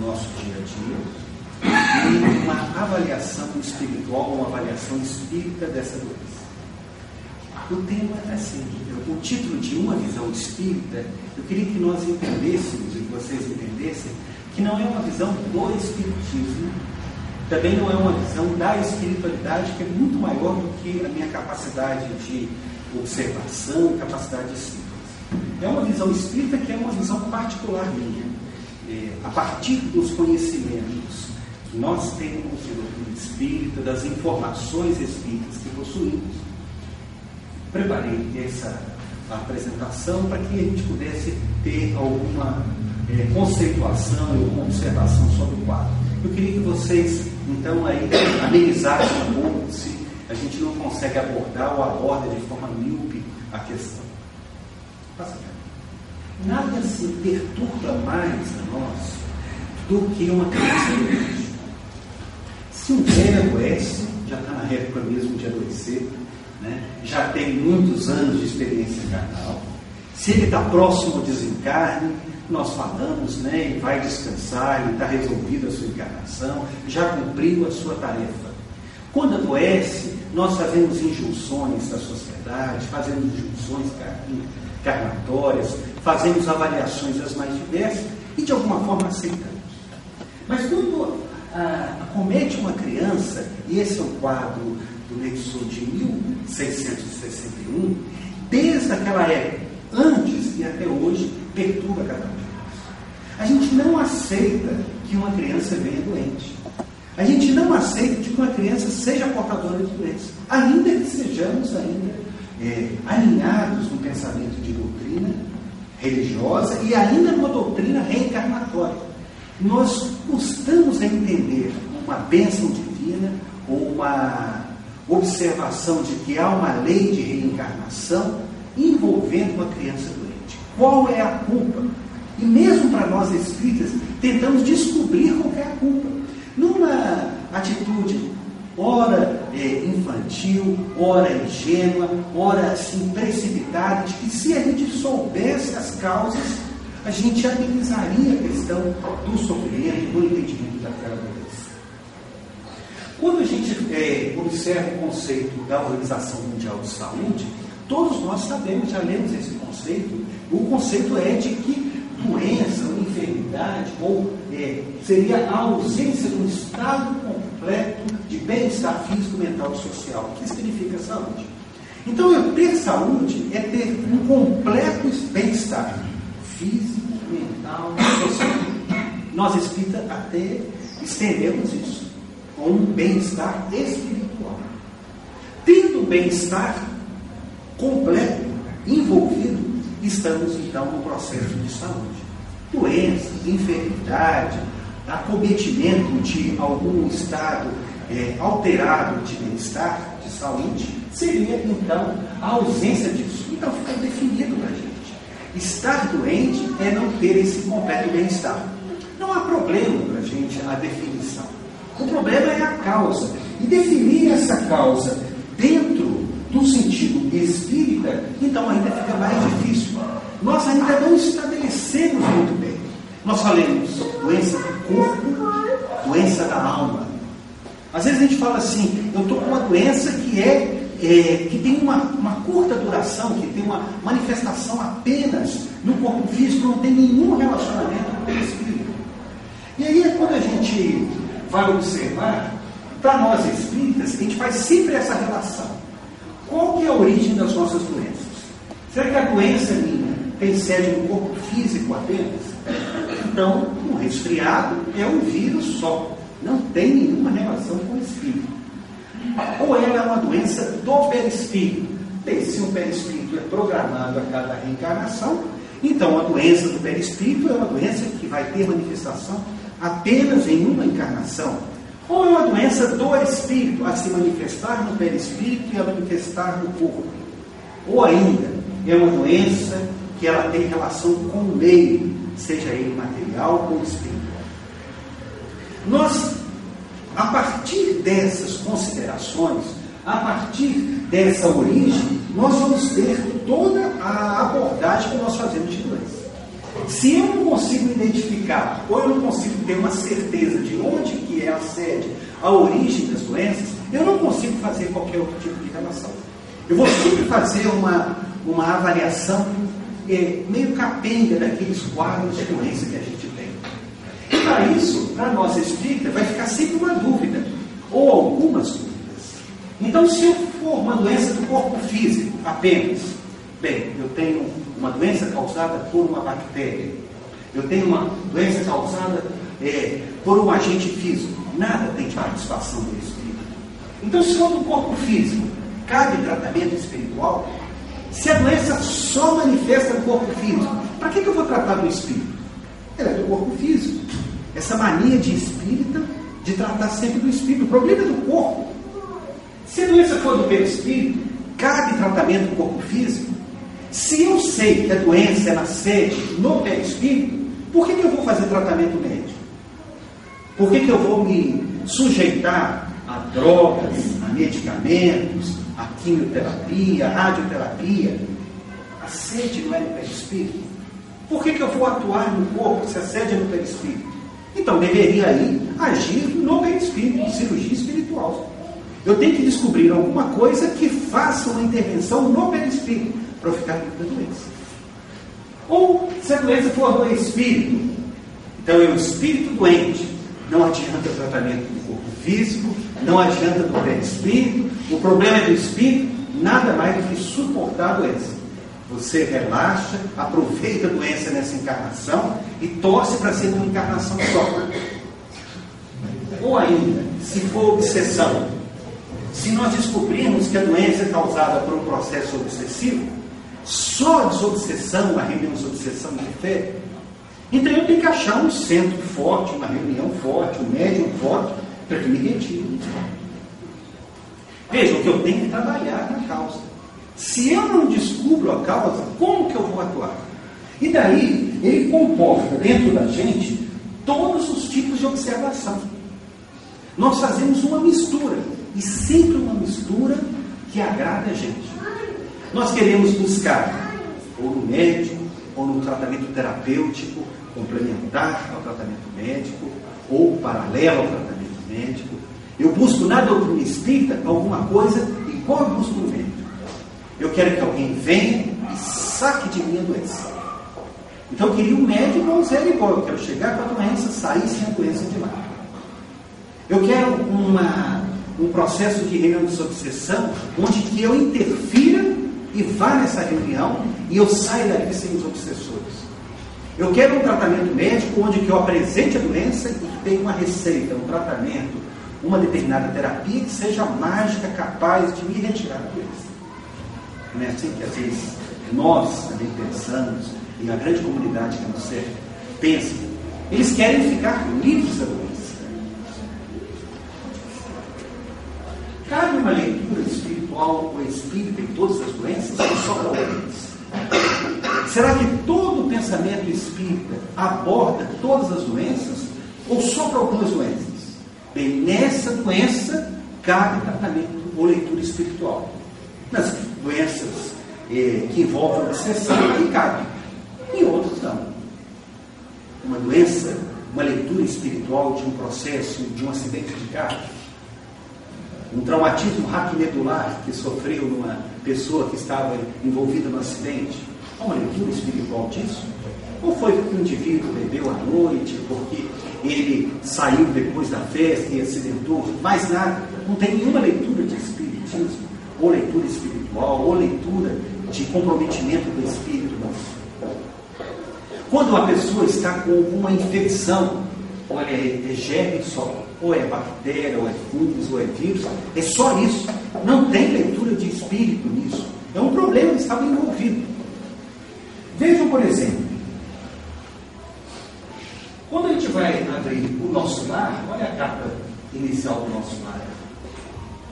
no nosso dia a dia e uma avaliação espiritual, uma avaliação espírita dessa doença. O tema é assim, o título de uma visão espírita, eu queria que nós entendêssemos e que vocês entendessem que não é uma visão do espiritismo, também não é uma visão da espiritualidade que é muito maior do que a minha capacidade de observação, capacidade de síntese. É uma visão espírita que é uma visão particular minha. É, a partir dos conhecimentos que nós temos de doutrina espírita, das informações espíritas que possuímos, preparei essa apresentação para que a gente pudesse ter alguma é, conceituação uma observação sobre o quadro. Eu queria que vocês, então, aí amenizassem um pouco se a gente não consegue abordar ou aborda de forma míope a questão. Passa Nada se perturba mais a nós do que uma criança doente. Se um velho adoece, já está na época mesmo de adoecer, né? já tem muitos anos de experiência carnal, se ele está próximo ao desencarne, nós falamos, né, e vai descansar, e está resolvida a sua encarnação, já cumpriu a sua tarefa. Quando adoece, nós fazemos injunções da sociedade, fazemos injunções carnatórias, fazemos avaliações as mais diversas e de alguma forma aceitamos. Mas quando ah, comete uma criança, e esse é o quadro do Nexo de 1661, desde aquela época, antes e até hoje, perturba cada um de nós. A gente não aceita que uma criança venha doente. A gente não aceita que uma criança seja portadora de doença, ainda que sejamos ainda é, alinhados no pensamento de doutrina religiosa e ainda numa doutrina reencarnatória. Nós custamos a entender uma bênção divina ou uma observação de que há uma lei de reencarnação envolvendo uma criança doente. Qual é a culpa? E mesmo para nós espíritas, tentamos descobrir qual é a culpa. Numa atitude, ora é, infantil, ora ingênua, ora assim, precipitada, de que se a gente soubesse as causas, a gente amenizaria a questão do sofrimento, do entendimento daquela doença. Quando a gente é, observa o conceito da Organização Mundial de Saúde, Todos nós sabemos, já lemos esse conceito. O conceito é de que doença ou enfermidade ou é, seria a ausência de um estado completo de bem-estar físico, mental e social. O que significa saúde? Então, eu ter saúde é ter um completo bem-estar físico, mental e social. Nós espírita até estendemos isso com um bem-estar espiritual. Tendo bem-estar completo, envolvido, estamos então no processo de saúde. Doenças, enfermidade, acometimento de algum estado é, alterado de bem-estar, de saúde, seria então a ausência disso. Então fica definido para a gente. Estar doente é não ter esse completo bem-estar. Não há problema para a gente a definição. O problema é a causa. E definir essa causa dentro do sentido espírita, então ainda fica mais difícil. Nós ainda não estabelecemos muito bem. Nós falamos doença do corpo, doença da alma. Às vezes a gente fala assim, eu estou com uma doença que é, é, que tem uma, uma curta duração, que tem uma manifestação apenas no corpo físico, não tem nenhum relacionamento com o espírito. E aí é quando a gente vai observar, para nós espíritas, a gente faz sempre essa relação. Qual que é a origem das nossas doenças? Será que a doença minha tem sede no corpo físico apenas? Então, um resfriado é um vírus só, não tem nenhuma relação com o espírito. Ou ela é uma doença do perispírito. Bem, se um perispírito é programado a cada reencarnação, então a doença do perispírito é uma doença que vai ter manifestação apenas em uma encarnação. Ou é uma doença do espírito, a se manifestar no perispírito e a manifestar no corpo. Ou ainda, é uma doença que ela tem relação com o meio, seja ele material ou espiritual. Nós A partir dessas considerações, a partir dessa origem, nós vamos ter toda a abordagem que nós fazemos de doença. Se eu não consigo identificar, ou eu não consigo ter uma certeza de onde que é a sede, a origem das doenças, eu não consigo fazer qualquer outro tipo de relação. Eu vou sempre fazer uma, uma avaliação é, meio capenga daqueles quadros de doença que a gente para isso, para nós espírita, vai ficar sempre uma dúvida, ou algumas dúvidas. Então, se eu for uma doença do corpo físico apenas, bem, eu tenho uma doença causada por uma bactéria, eu tenho uma doença causada é, por um agente físico, nada tem participação do espírito. Então, se for do corpo físico, cabe tratamento espiritual? Se a doença só manifesta no corpo físico, para que, que eu vou tratar do espírito? Ela é do corpo físico. Essa mania de espírita de tratar sempre do espírito. O problema é do corpo. Se a doença for do perispírito, cabe tratamento no corpo físico. Se eu sei que a doença é na sede, no perispírito, por que, que eu vou fazer tratamento médico? Por que, que eu vou me sujeitar a drogas, a medicamentos, a quimioterapia, a radioterapia? A sede não é no perispírito. Por que, que eu vou atuar no corpo se a sede é no perispírito? Então deveria aí agir no perispírito, cirurgia espiritual. Eu tenho que descobrir alguma coisa que faça uma intervenção no perispírito para eu ficar livre da doença. Ou se a doença for do espírito, então é o espírito doente. Não adianta tratamento do corpo físico, não adianta do perispírito. O problema é do espírito, nada mais do que suportar a doença. Você relaxa, aproveita a doença nessa encarnação e torce para ser uma encarnação só. Ou ainda, se for obsessão, se nós descobrirmos que a doença é causada por um processo obsessivo, só a desobsessão, a reunião de obsessão fé, então eu tenho que achar um centro forte, uma reunião forte, um médium forte, para que me retire. Vejam que eu tenho que trabalhar na causa. Se eu não descubro a causa, como que eu vou atuar? E daí ele comporta dentro da gente todos os tipos de observação. Nós fazemos uma mistura e sempre uma mistura que agrada a gente. Nós queremos buscar, ou no médico, ou no tratamento terapêutico, complementar ao tratamento médico, ou paralelo ao tratamento médico. Eu busco na doutrina espírita alguma coisa igual eu busco no médico. Eu quero que alguém venha e saque de mim a doença. Então eu queria um médico ou um zero igual. Eu quero chegar com a doença, sair sem a doença de lá. Eu quero uma um processo de reunião de obsessão, onde que eu interfira e vá nessa reunião e eu saia daqui sem os obsessores. Eu quero um tratamento médico onde que eu apresente a doença e que tenha uma receita, um tratamento, uma determinada terapia que seja mágica, capaz de me retirar da doença. Não é assim que às vezes nós também pensamos, e a grande comunidade que nos serve pensa. Eles querem ficar livres da doença. Cabe uma leitura espiritual ou espírita em todas as doenças ou só para algumas? Será que todo o pensamento espírita aborda todas as doenças ou só para algumas doenças? Bem, nessa doença cabe tratamento ou leitura espiritual. Nas doenças eh, que envolvem obsessão, aí cabe. Em outras não. Uma doença, uma leitura espiritual de um processo, de um acidente de carro, um traumatismo raquimedular que sofreu numa pessoa que estava envolvida no acidente. Há uma leitura espiritual disso? Ou foi porque o indivíduo bebeu à noite, porque ele saiu depois da festa e acidentou? Mais nada. Não tem nenhuma leitura de espiritismo, ou leitura espiritual, ou leitura de comprometimento do espírito. Quando uma pessoa está com alguma infecção, olha, é, é germe só ou é bactéria, ou é fungos, ou é vírus. É só isso. Não tem leitura de espírito nisso. É um problema que estava envolvido. Vejam, por exemplo, quando a gente vai abrir o nosso lar, olha a capa inicial do nosso lar.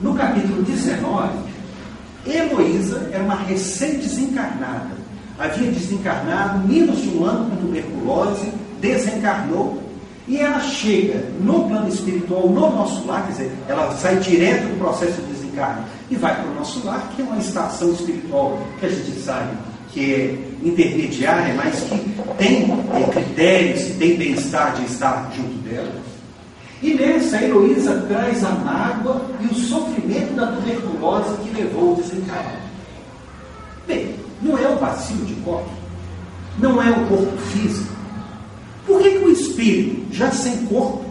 No capítulo 19, Heloísa era uma recém-desencarnada. Havia desencarnado menos de um ano com tuberculose, desencarnou e ela chega no plano espiritual, no nosso lar, quer dizer, ela sai direto do processo de desencarne e vai para o nosso lar, que é uma estação espiritual que a gente sabe que é intermediária, mas que tem critérios, tem bem-estar de estar junto dela. E nessa, Heloísa traz a mágoa e o sofrimento da tuberculose que levou o desencarne. Bem, não é o vazio de corpo, não é o corpo físico. Por que, que o espírito, já sem corpo,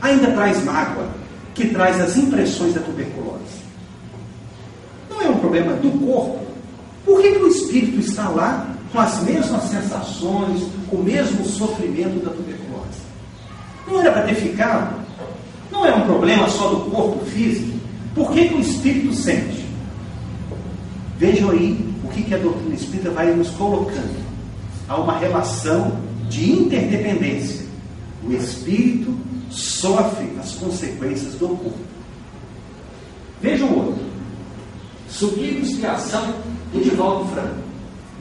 ainda traz mágoa, que traz as impressões da tuberculose? Não é um problema do corpo. Por que, que o espírito está lá com as mesmas sensações, com o mesmo sofrimento da tuberculose? Não era para ter ficado? Não é um problema só do corpo físico? Por que, que o espírito sente? Vejam aí o que, que a doutrina espírita vai nos colocando. Há uma relação de interdependência. O espírito sofre as consequências do corpo. Vejam o outro. Sublime expiação de Divaldo Franco.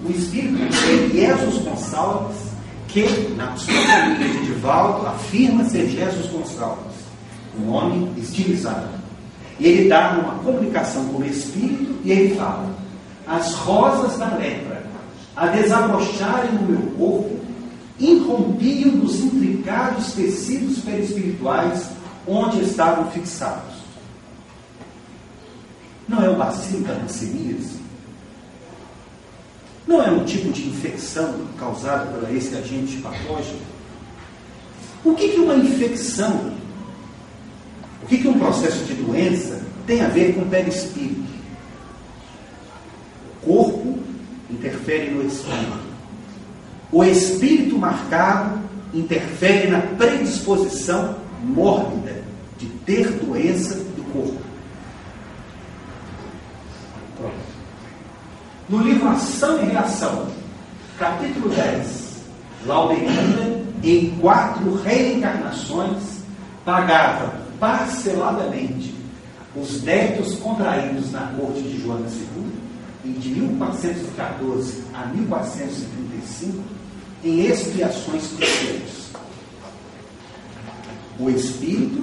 O espírito de Jesus Gonçalves, que na sua família de Divaldo afirma ser Jesus Gonçalves, um homem estilizado. E ele dá uma comunicação com o espírito e ele fala: As rosas da lepra, a desabrocharem no meu corpo, irrompiam dos intricados tecidos perispirituais onde estavam fixados. Não é o bacilo da leucemias? Não é um tipo de infecção causada por esse agente patógeno? O que, que uma infecção, o que, que um processo de doença tem a ver com o perispírito? O corpo interfere no espírito. O espírito marcado interfere na predisposição mórbida de ter doença do corpo. No livro Ação e Reação, capítulo 10, Lauderina, em quatro reencarnações, pagava parceladamente os débitos contraídos na corte de Joana II, de 1414 a 1435, em expiações cristãs. O Espírito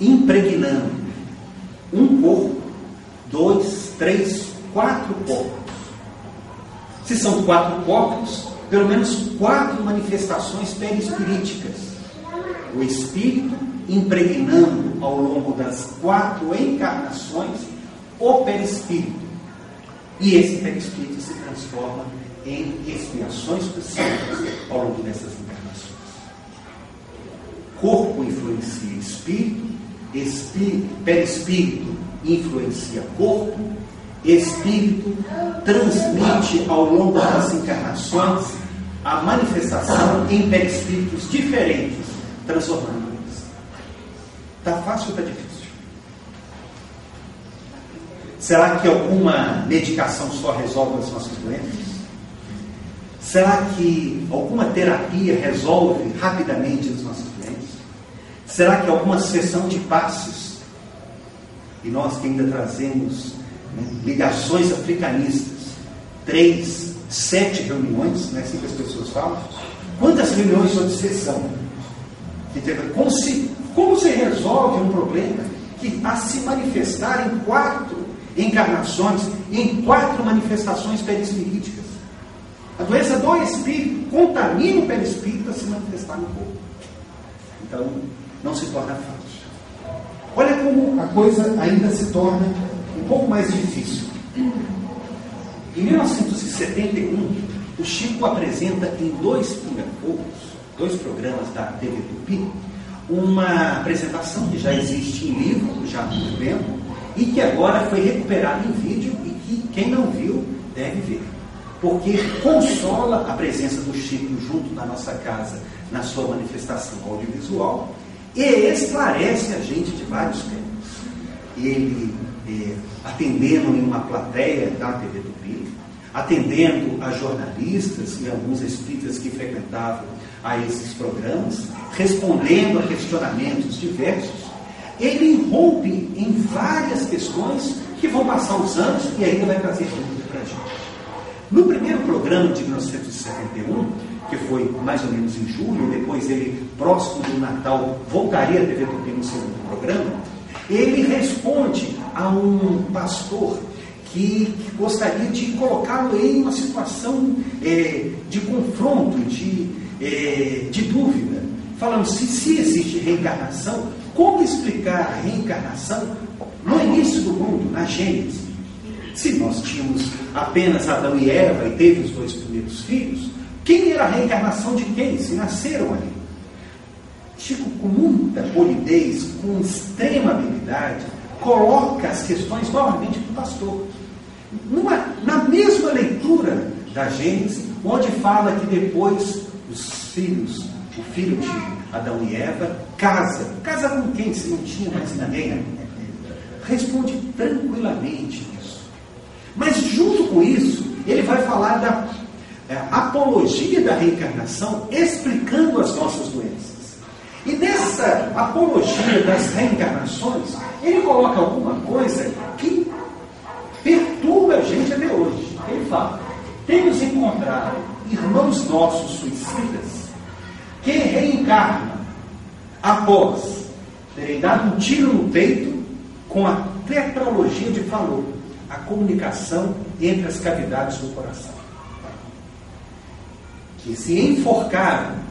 impregnando um corpo, dois, três, quatro corpos. Se são quatro corpos, pelo menos quatro manifestações perispiríticas. O Espírito impregnando ao longo das quatro encarnações o perispírito. E esse perispírito se transforma em expiações possíveis ao longo dessas encarnações. Corpo influencia espírito, espírito, perispírito influencia corpo, espírito transmite ao longo das encarnações a manifestação em perispíritos diferentes, transformando-os. Está fácil ou está difícil? Será que alguma medicação só resolve as nossas doenças? Será que alguma terapia resolve rapidamente os nossos doentes? Será que alguma sessão de passos, e nós que ainda trazemos né, ligações africanistas, três, sete reuniões, não é assim que as pessoas falam? Quantas reuniões sobre sessão? Como se, como se resolve um problema que a se manifestar em quatro encarnações, em quatro manifestações perispiríticas? A doença do espírito contamina o perispírito a se manifestar no corpo. Então, não se torna fácil. Olha como a coisa ainda se torna um pouco mais difícil. Em 1971, o Chico apresenta em dois dois programas da TV Tupi, uma apresentação que já existe em livro, já há muito tempo, e que agora foi recuperada em vídeo e que quem não viu deve ver porque consola a presença do Chico junto na nossa casa, na sua manifestação audiovisual, e esclarece a gente de vários temas. Ele, é, atendendo em uma plateia da TV Tupi, atendendo a jornalistas e alguns espíritas que frequentavam a esses programas, respondendo a questionamentos diversos, ele irrompe em várias questões que vão passar os anos e ainda vai trazer dúvida para a gente. No primeiro programa de 1971, que foi mais ou menos em julho, depois ele, próximo do Natal, voltaria a TV Tupi no segundo programa, ele responde a um pastor que, que gostaria de colocá-lo em uma situação é, de confronto, de, é, de dúvida, falando se, se existe reencarnação, como explicar a reencarnação no início do mundo, na Gênesis? Se nós tínhamos apenas Adão e Eva e teve os dois primeiros filhos, quem era a reencarnação de quem? Se nasceram ali. Chico, com muita polidez, com extrema habilidade, coloca as questões novamente para o pastor. Numa, na mesma leitura da Gênesis, onde fala que depois os filhos, o filho de Adão e Eva, casa. Casa com quem se não tinha mais ninguém? Responde tranquilamente isso. Mas junto com isso, ele vai falar da é, apologia da reencarnação, explicando as nossas doenças. E nessa apologia das reencarnações, ele coloca alguma coisa que perturba a gente até hoje. Ele fala: temos encontrado irmãos nossos suicidas que reencarnam após terem dado um tiro no peito com a tetralogia de Fallot, a comunicação entre as cavidades do coração. Que se enforcaram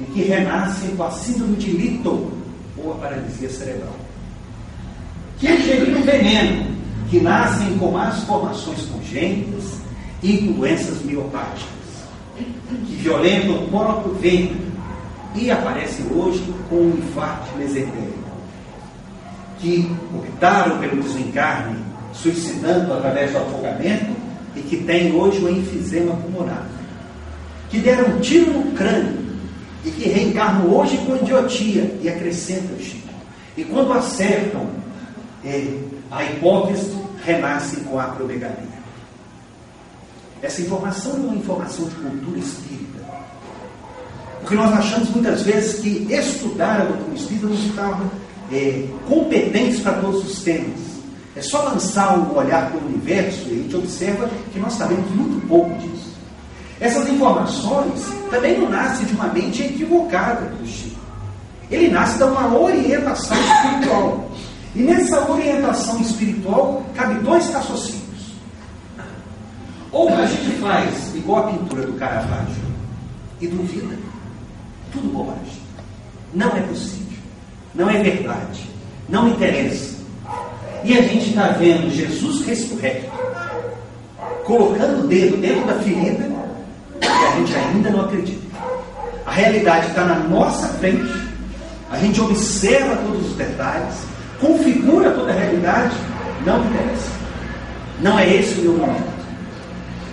e que renascem com a síndrome de Lytton ou a paralisia cerebral. Que ingeriram veneno, que nascem com más formações congênitas e doenças miopáticas, que violentam o próprio ventre e aparecem hoje com um infarto mesentérico, que optaram pelo desencarne, suicidando através do afogamento e que têm hoje um enfisema pulmonar, que deram um tiro no crânio e que reencarnam hoje com idiotia e acrescentam Chico. E quando acertam é, a hipótese, renascem com a acromegalia. Essa informação é uma informação de cultura espírita. Porque nós achamos muitas vezes que estudar a doutrina espírita nos torna é, competentes para todos os temas. É só lançar um olhar para o universo e a gente observa que nós sabemos muito pouco disso. Essas informações também não nascem de uma mente equivocada do Chico. Ele nasce de uma orientação espiritual. E nessa orientação espiritual cabe dois raciocínios. Ou a gente faz igual a pintura do Caravaggio e duvida. Tudo bobagem. Não é possível. Não é verdade. Não interessa. E a gente está vendo Jesus ressurreto, colocando o dedo dentro da ferida a gente ainda não acredita. A realidade está na nossa frente, a gente observa todos os detalhes, configura toda a realidade, não interessa. Não é esse o meu momento.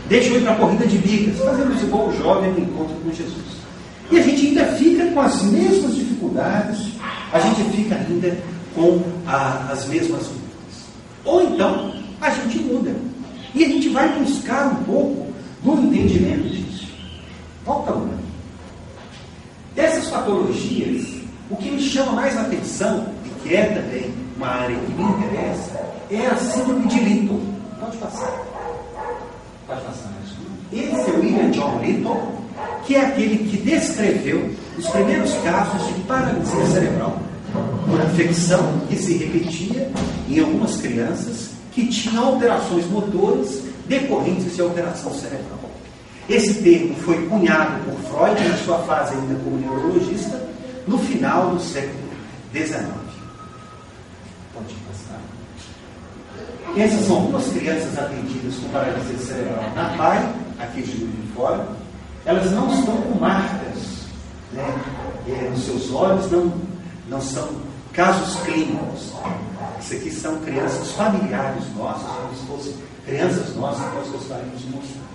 Deixa eu ir para a corrida de bicas, fazemos igual o jovem no encontro com Jesus. E a gente ainda fica com as mesmas dificuldades, a gente fica ainda com a, as mesmas dúvidas. Ou então, a gente muda. E a gente vai buscar um pouco do entendimento de Volta uma. Dessas patologias, o que me chama mais atenção, e que é também uma área que me interessa, é a síndrome de Lytton. Pode passar. Pode passar, Esse é o William John Lytton, que é aquele que descreveu os primeiros casos de paralisia cerebral. Uma infecção que se repetia em algumas crianças que tinham alterações motoras decorrentes de alteração cerebral. Esse termo foi cunhado por Freud na sua fase ainda como neurologista, no final do século XIX. Pode passar. Essas são algumas crianças atendidas com paralisia cerebral na PAI, aqui de Juiz de Fora. Elas não estão com marcas né, é, nos seus olhos, não, não são casos clínicos. Isso aqui são crianças familiares nossas, como se fossem crianças nossas que nós gostaríamos de mostrar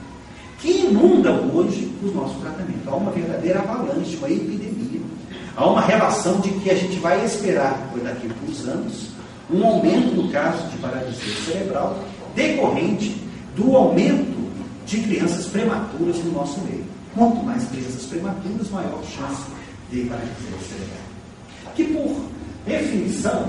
que inundam hoje o nosso tratamento. Há uma verdadeira avalanche, uma epidemia. Há uma relação de que a gente vai esperar, por daqui a uns anos, um aumento no caso de paralisia cerebral decorrente do aumento de crianças prematuras no nosso meio. Quanto mais crianças prematuras, maior chance de paralisia cerebral. Que, por definição,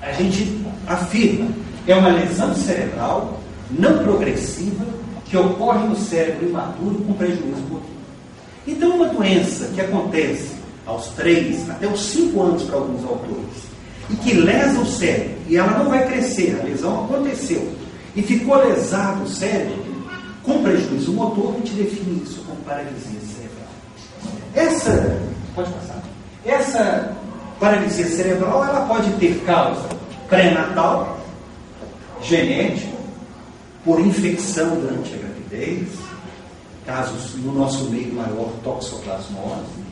a gente afirma é uma lesão cerebral não progressiva que ocorre no cérebro imaturo com prejuízo motor. Então, uma doença que acontece aos 3 até os 5 anos para alguns autores, e que lesa o cérebro, e ela não vai crescer, a lesão aconteceu, e ficou lesado o cérebro, com prejuízo motor, a gente define isso como paralisia cerebral. Essa, pode passar, essa paralisia cerebral, ela pode ter causa pré-natal, genética, por infecção durante a gravidez, casos no nosso meio maior toxoplasmose,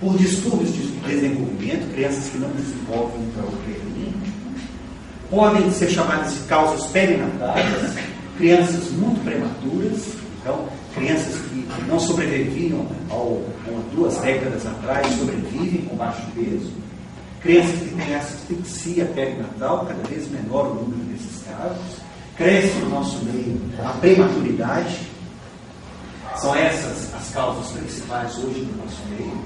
por distúrbios de desenvolvimento, crianças que não desenvolvem intrauterino, podem ser chamadas de causas perinatais, crianças muito prematuras, então, crianças que não sobreviviam há duas décadas atrás, sobrevivem com baixo peso, crianças que têm asfixia perinatal, cada vez menor o número desses casos, cresce no nosso meio a prematuridade, são essas as causas principais hoje no nosso meio.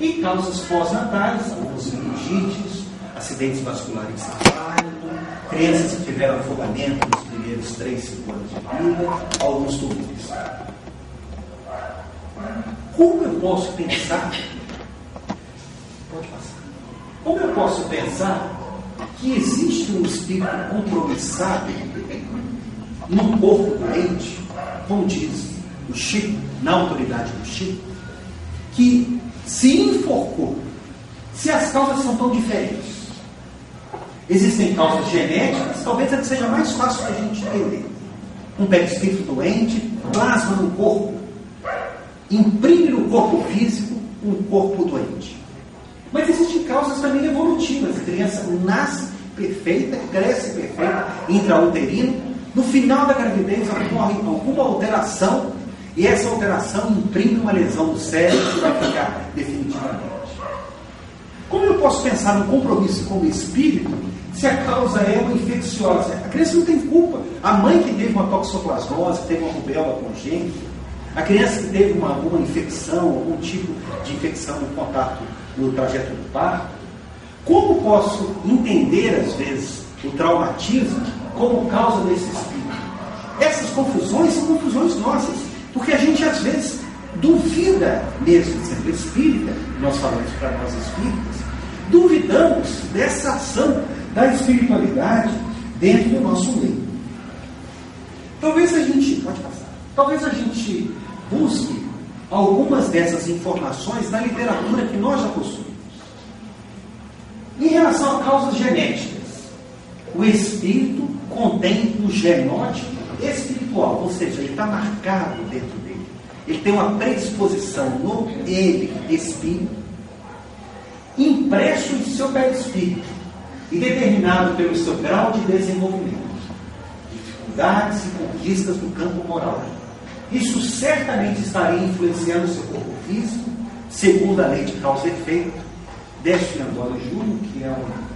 E causas pós-natais, alguns meningites, acidentes vasculares encefálicos, crianças que tiveram afogamento nos primeiros 3, 5 anos de vida, alguns tumores. Como eu posso pensar? Pode passar. Como eu posso pensar que existe um espírito compromissado num corpo doente, como diz o Chico, na autoridade do Chico, que se enforcou. Se as causas são tão diferentes, existem causas genéticas, talvez seja mais fácil a gente entender. Um perispírito doente plasma no corpo, imprime no corpo físico um corpo doente. Mas existem causas também evolutivas. A criança nasce perfeita, cresce perfeita, intrauterino. No final da gravidez ocorre alguma alteração e essa alteração imprime uma lesão do cérebro que vai ficar definitivamente. Como eu posso pensar no compromisso com o espírito se a causa é uma infecciosa? A criança não tem culpa. A mãe que teve uma toxoplasmose, que teve uma rubéola congênita, a criança que teve uma, alguma infecção, algum tipo de infecção no contato, no trajeto do parto, como posso entender, às vezes, o traumatismo como causa desse espírito? Essas confusões são confusões nossas. Porque a gente às vezes duvida mesmo ser espírita, nós falamos para nós espíritas, duvidamos dessa ação da espiritualidade dentro do nosso meio. Talvez a gente, pode passar, talvez a gente busque algumas dessas informações na literatura que nós já possuímos. Em relação a causas genéticas, o espírito contém um genótipo espiritual, ou seja, ele está marcado dentro dele. Ele tem uma predisposição no ele, espírito, impresso em seu perispírito e determinado pelo seu grau de desenvolvimento, dificuldades e conquistas no campo moral. Isso certamente estaria influenciando o seu corpo físico, segundo a lei de causa e efeito. Décio Antônio Júnior, que é um,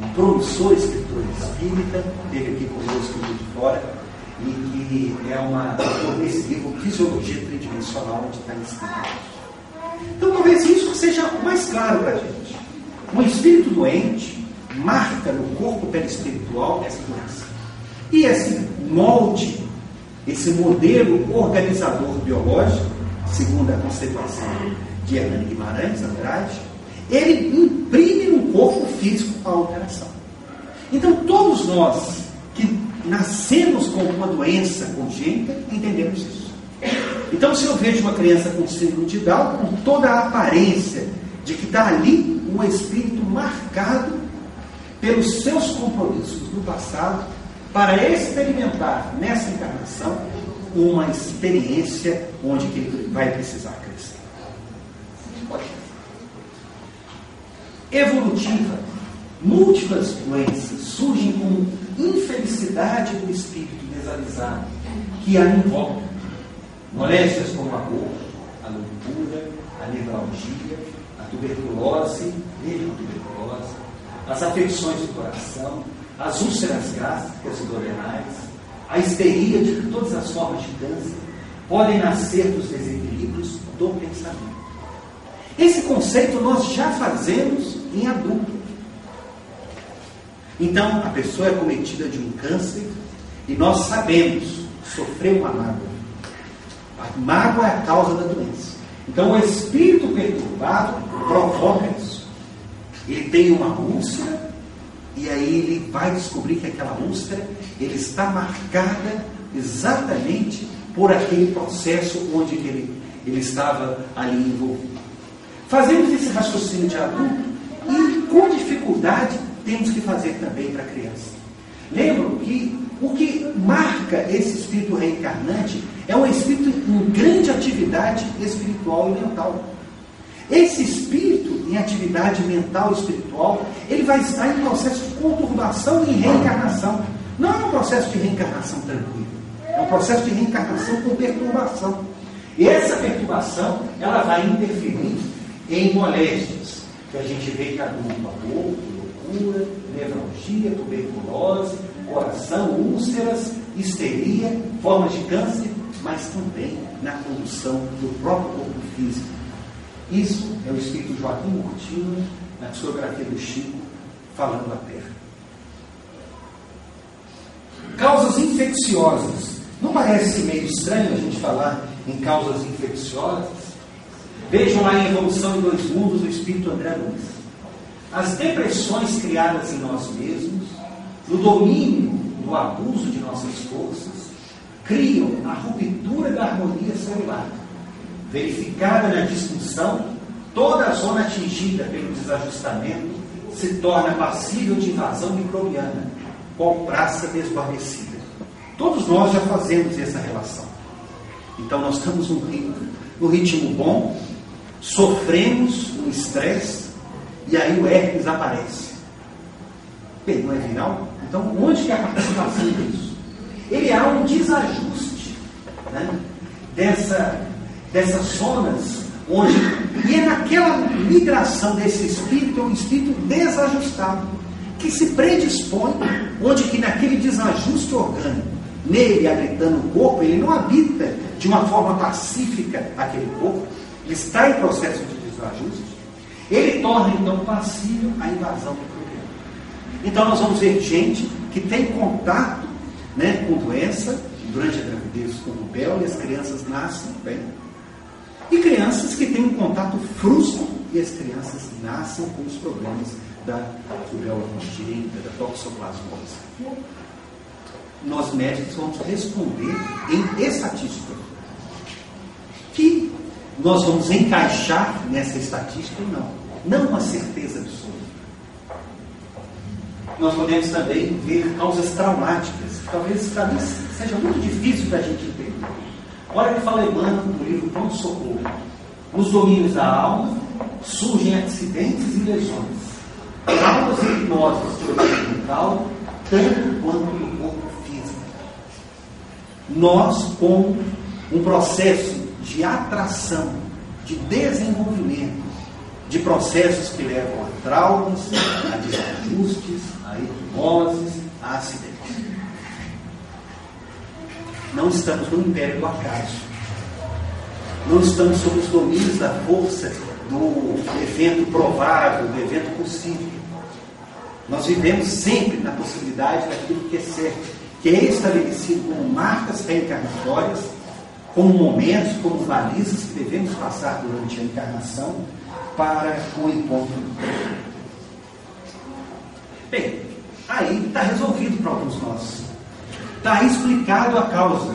um promissor escritor espírita, teve aqui conosco de fora, e que é uma nesse livro Fisiologia Tridimensional, onde está escrito. Então talvez isso seja mais claro para a gente. Um espírito doente marca no corpo perispiritual essa doença. E esse molde, esse modelo organizador biológico, segundo a conceituação de Hernani Guimarães, Andrade, ele imprime no corpo físico a alteração. Então todos nós que nascemos com uma doença congênita, entendemos isso. Então, se eu vejo uma criança com síndrome de Down, com toda a aparência de que está ali um espírito marcado pelos seus compromissos no passado, para experimentar nessa encarnação uma experiência onde ele vai precisar crescer. Evolutiva. Múltiplas doenças surgem como infelicidade do espírito desalizado que a invoca. Moléstias como a dor, a loucura, a nevralgia, a tuberculose, mesmo a tuberculose, as afecções do coração, as úlceras gástricas e dorenais, a histeria de todas as formas de câncer, podem nascer dos desequilíbrios do pensamento. Esse conceito nós já fazemos em adulto. Então, a pessoa é cometida de um câncer e nós sabemos, sofreu uma mágoa. A mágoa é a causa da doença. Então o espírito perturbado provoca isso. Ele tem uma úlcera e aí ele vai descobrir que aquela úlcera ele está marcada exatamente por aquele processo onde ele, ele estava ali envolvido. Fazemos esse raciocínio de adulto e com dificuldade temos que fazer também para a criança. Lembro que o que marca esse espírito reencarnante é um espírito em grande atividade espiritual e mental. Esse espírito em atividade mental e espiritual, ele vai estar em processo de conturbação e reencarnação. Não é um processo de reencarnação tranquilo. É um processo de reencarnação com perturbação. E essa perturbação, ela vai interferir em moléstias, que a gente vê que adulto aborto, loucura, nevralgia, tuberculose, coração, úlceras, histeria, formas de câncer, mas também na condução do próprio corpo físico. Isso é o espírito Joaquim Murtinho, na psicografia do Chico, falando da Terra. Causas infecciosas. Não parece meio estranho a gente falar em causas infecciosas? Vejam lá em Evolução em Dois Mundos, o Espírito André Luiz. As depressões criadas em nós mesmos, no domínio do abuso de nossas forças, criam a ruptura da harmonia celular. Verificada na disfunção, toda a zona atingida pelo desajustamento se torna passível de invasão microbiana, qual praça desguarnecida. Todos nós já fazemos essa relação. Então nós estamos no ritmo, no ritmo bom, sofremos um estresse e aí o herpes aparece. Bem, não é viral? Então, onde que é a participação disso? Ele há um desajuste né, dessa, dessas zonas onde. E é naquela migração desse espírito, é um espírito desajustado, que se predispõe, onde que naquele desajuste orgânico, nele habitando o corpo, ele não habita de uma forma pacífica aquele corpo, está em processo de desajuste, ele torna então passível a invasão do então nós vamos ver gente que tem contato né, com doença durante a gravidez com rubéola e as crianças nascem bem. E crianças que têm um contato frustro e as crianças nascem com os problemas da rubéola congênita, da toxoplasmose. Nós médicos vamos responder em estatística. Nós vamos encaixar nessa estatística ou não. Não uma certeza absoluta nós podemos também ver causas traumáticas, que talvez para mim seja muito difícil da gente entender. Olha que fala Emmanuel no livro Pronto Socorro. Nos domínios da alma surgem acidentes e lesões. Causas hipnoses de origem mental, tanto quanto no corpo físico. Nós, com um processo de atração, de desenvolvimento, de processos que levam a traumas, a desajustes, a hipnoses, a acidentes. Não estamos no império do acaso. Não estamos sob os domínios da força do evento provável, do evento possível. Nós vivemos sempre na possibilidade daquilo que é certo, que é estabelecido como marcas reencarnatórias, como momentos, como balizas que devemos passar durante a encarnação para o encontro. Bem, aí está resolvido para alguns nós. Está explicado a causa.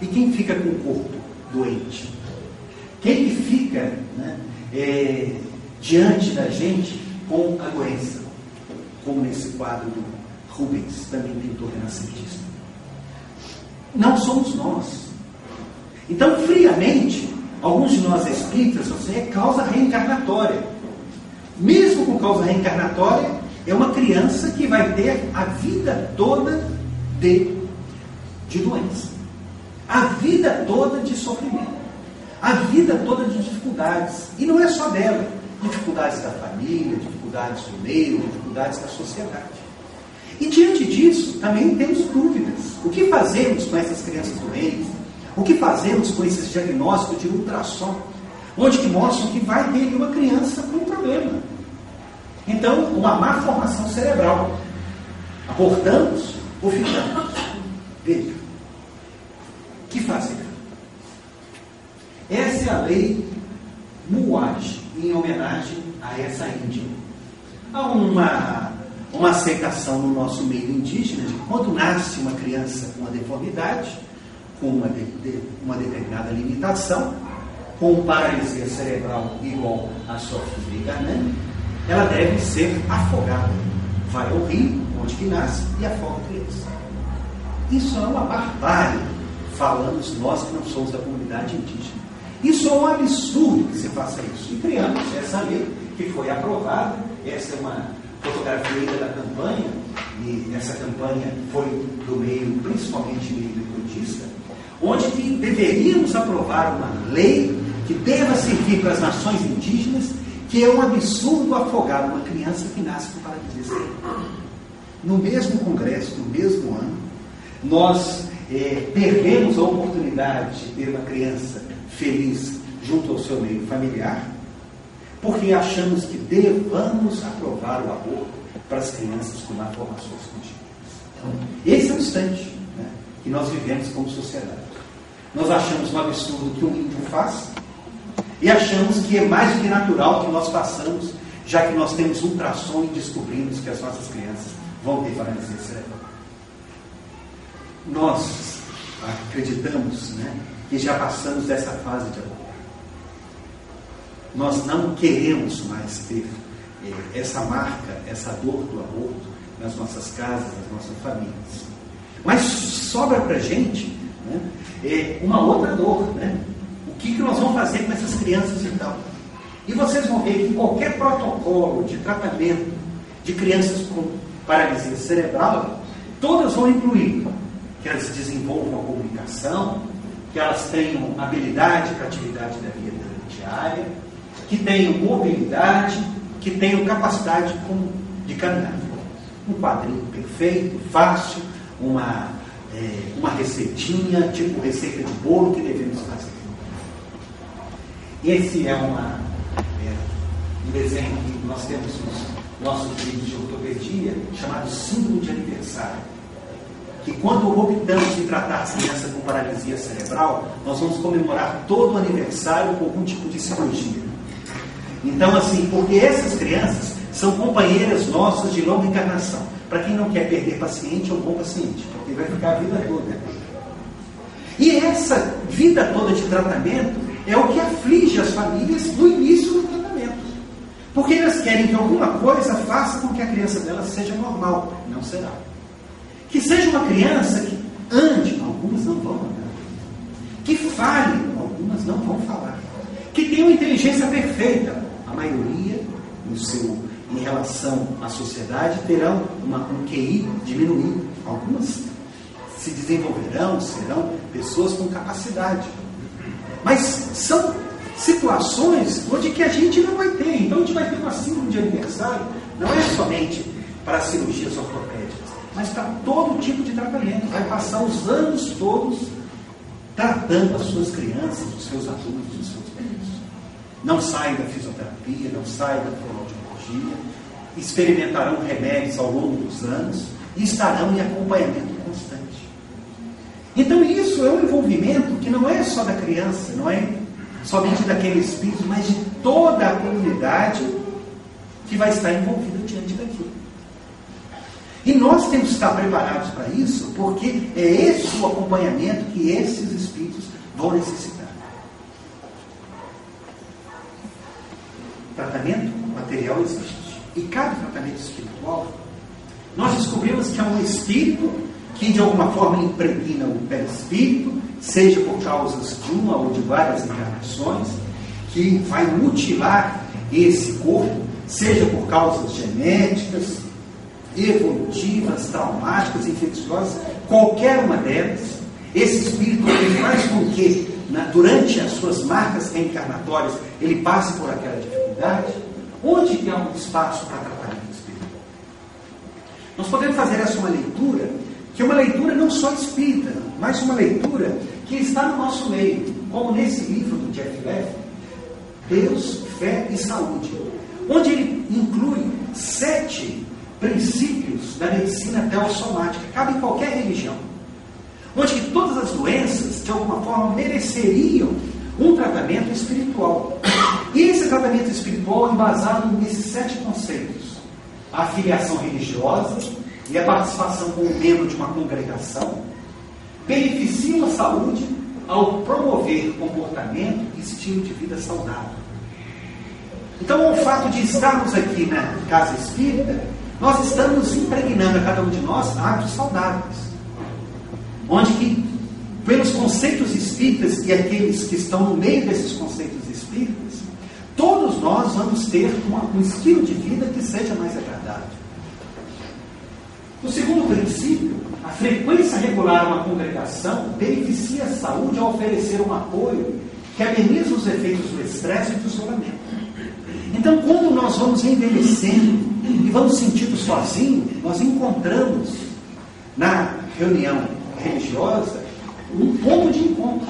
E quem fica com o corpo doente? Quem que fica né, é, diante da gente com a doença? Como nesse quadro do Rubens, também pintor renascentista. Não somos nós. Então, friamente, Alguns de nós espíritas dizer é causa reencarnatória. Mesmo com causa reencarnatória, é uma criança que vai ter a vida toda de, de doença, a vida toda de sofrimento, a vida toda de dificuldades. E não é só dela, dificuldades da família, dificuldades do meio, dificuldades da sociedade. E diante disso, também temos dúvidas. O que fazemos com essas crianças doentes? O que fazemos com esses diagnósticos de ultrassom, onde que mostram que vai ter uma criança com um problema? Então, uma má formação cerebral. Abortamos ou ficamos? Veja. O que fazer? Essa é a lei Muaj, em homenagem a essa Índia. Há uma, uma aceitação no nosso meio indígena de quando nasce uma criança com uma deformidade, com uma, de, de, uma determinada limitação, com paralisia cerebral igual à sua filha né? ela deve ser afogada. Vai ao rio, onde que nasce, e afoga a criança. Isso é uma barbárie, falamos nós que não somos da comunidade indígena. Isso é um absurdo que se faça isso. E criamos essa lei que foi aprovada. Essa é uma fotografia da campanha, e essa campanha foi do meio, principalmente meio budista, onde deveríamos aprovar uma lei que deva servir para as nações indígenas, que é um absurdo afogar uma criança que nasce com paralisia. No mesmo congresso, no mesmo ano, nós é, perdemos a oportunidade de ter uma criança feliz junto ao seu meio familiar, porque achamos que devamos aprovar o aborto para as crianças com malformações congênitas. Então, esse é o instante né, que nós vivemos como sociedade. Nós achamos um absurdo que um índio faz e achamos que é mais do que natural que nós façamos, já que nós temos ultrassom e descobrimos que as nossas crianças vão ter paralisia cerebral. Nós acreditamos né, que já passamos dessa fase de aborto. Nós não queremos mais ter eh, essa marca, essa dor do aborto nas nossas casas, nas nossas famílias. Mas sobra para a gente né, é uma outra dor. Né? O que, que nós vamos fazer com essas crianças então? E vocês vão ver que qualquer protocolo de tratamento de crianças com paralisia cerebral, todas vão incluir que elas desenvolvam a comunicação, que elas tenham habilidade para atividade da vida diária, que tenham mobilidade, que tenham capacidade de caminhar. Um quadrinho perfeito, fácil, uma, é, uma receitinha, tipo receita de bolo que devemos fazer. Esse é, uma, é um desenho que nós temos nos nossos livros de ortopedia, chamado símbolo de aniversário que quando optamos em tratar a criança com paralisia cerebral, nós vamos comemorar todo o aniversário com algum tipo de cirurgia. Então, assim, porque essas crianças são companheiras nossas de longa encarnação. Para quem não quer perder paciente, é um bom paciente, porque vai ficar a vida toda. E essa vida toda de tratamento é o que aflige as famílias no início do tratamento. Porque elas querem que alguma coisa faça com que a criança delas seja normal. Não será. Que seja uma criança que ande, algumas não vão andar. Que fale, algumas não vão falar. Que tenha uma inteligência perfeita. Maioria, no seu, em relação à sociedade, terão uma, um QI diminuído. Algumas se desenvolverão, serão pessoas com capacidade. Mas são situações onde que a gente não vai ter. Então a gente vai ter uma síndrome de aniversário, não é somente para cirurgias ortopédicas mas para todo tipo de tratamento. Vai passar os anos todos tratando as suas crianças, os seus adultos, os seus. Não sai da fisioterapia, não sai da fonoaudiologia, experimentarão remédios ao longo dos anos e estarão em acompanhamento constante. Então isso é um envolvimento que não é só da criança, não é somente daquele espírito, mas de toda a comunidade que vai estar envolvida diante daquilo. E nós temos que estar preparados para isso, porque é esse o acompanhamento que esses espíritos vão necessitar. Tratamento material existe. E cada tratamento espiritual, nós descobrimos que é um espírito que de alguma forma impregna o perispírito, seja por causas de uma ou de várias encarnações, que vai mutilar esse corpo, seja por causas genéticas, evolutivas, traumáticas, infecciosas, qualquer uma delas, esse espírito faz com que, na, durante as suas marcas reencarnatórias, ele passe por aquela dificuldade. Onde tem algum espaço para tratamento espiritual? Nós podemos fazer essa uma leitura, que é uma leitura não só espírita, mas uma leitura que está no nosso meio, como nesse livro do Jeff Leff, Deus, Fé e Saúde, onde ele inclui sete princípios da medicina teossomática, cabe em qualquer religião, onde que todas as doenças, de alguma forma, mereceriam um tratamento espiritual. Tratamento espiritual embasado nesses sete conceitos: a filiação religiosa e a participação como membro de uma congregação, beneficiam a saúde ao promover comportamento e estilo de vida saudável. Então, o fato de estarmos aqui na casa espírita, nós estamos impregnando a cada um de nós hábitos saudáveis. Onde que, pelos conceitos espíritas e aqueles que estão no meio desses conceitos todos nós vamos ter uma, um estilo de vida que seja mais agradável. O segundo princípio, a frequência regular a uma congregação beneficia a saúde ao oferecer um apoio que ameniza os efeitos do estresse e do isolamento. Então, quando nós vamos envelhecendo e vamos sentindo sozinhos, nós encontramos na reunião religiosa um ponto de encontro.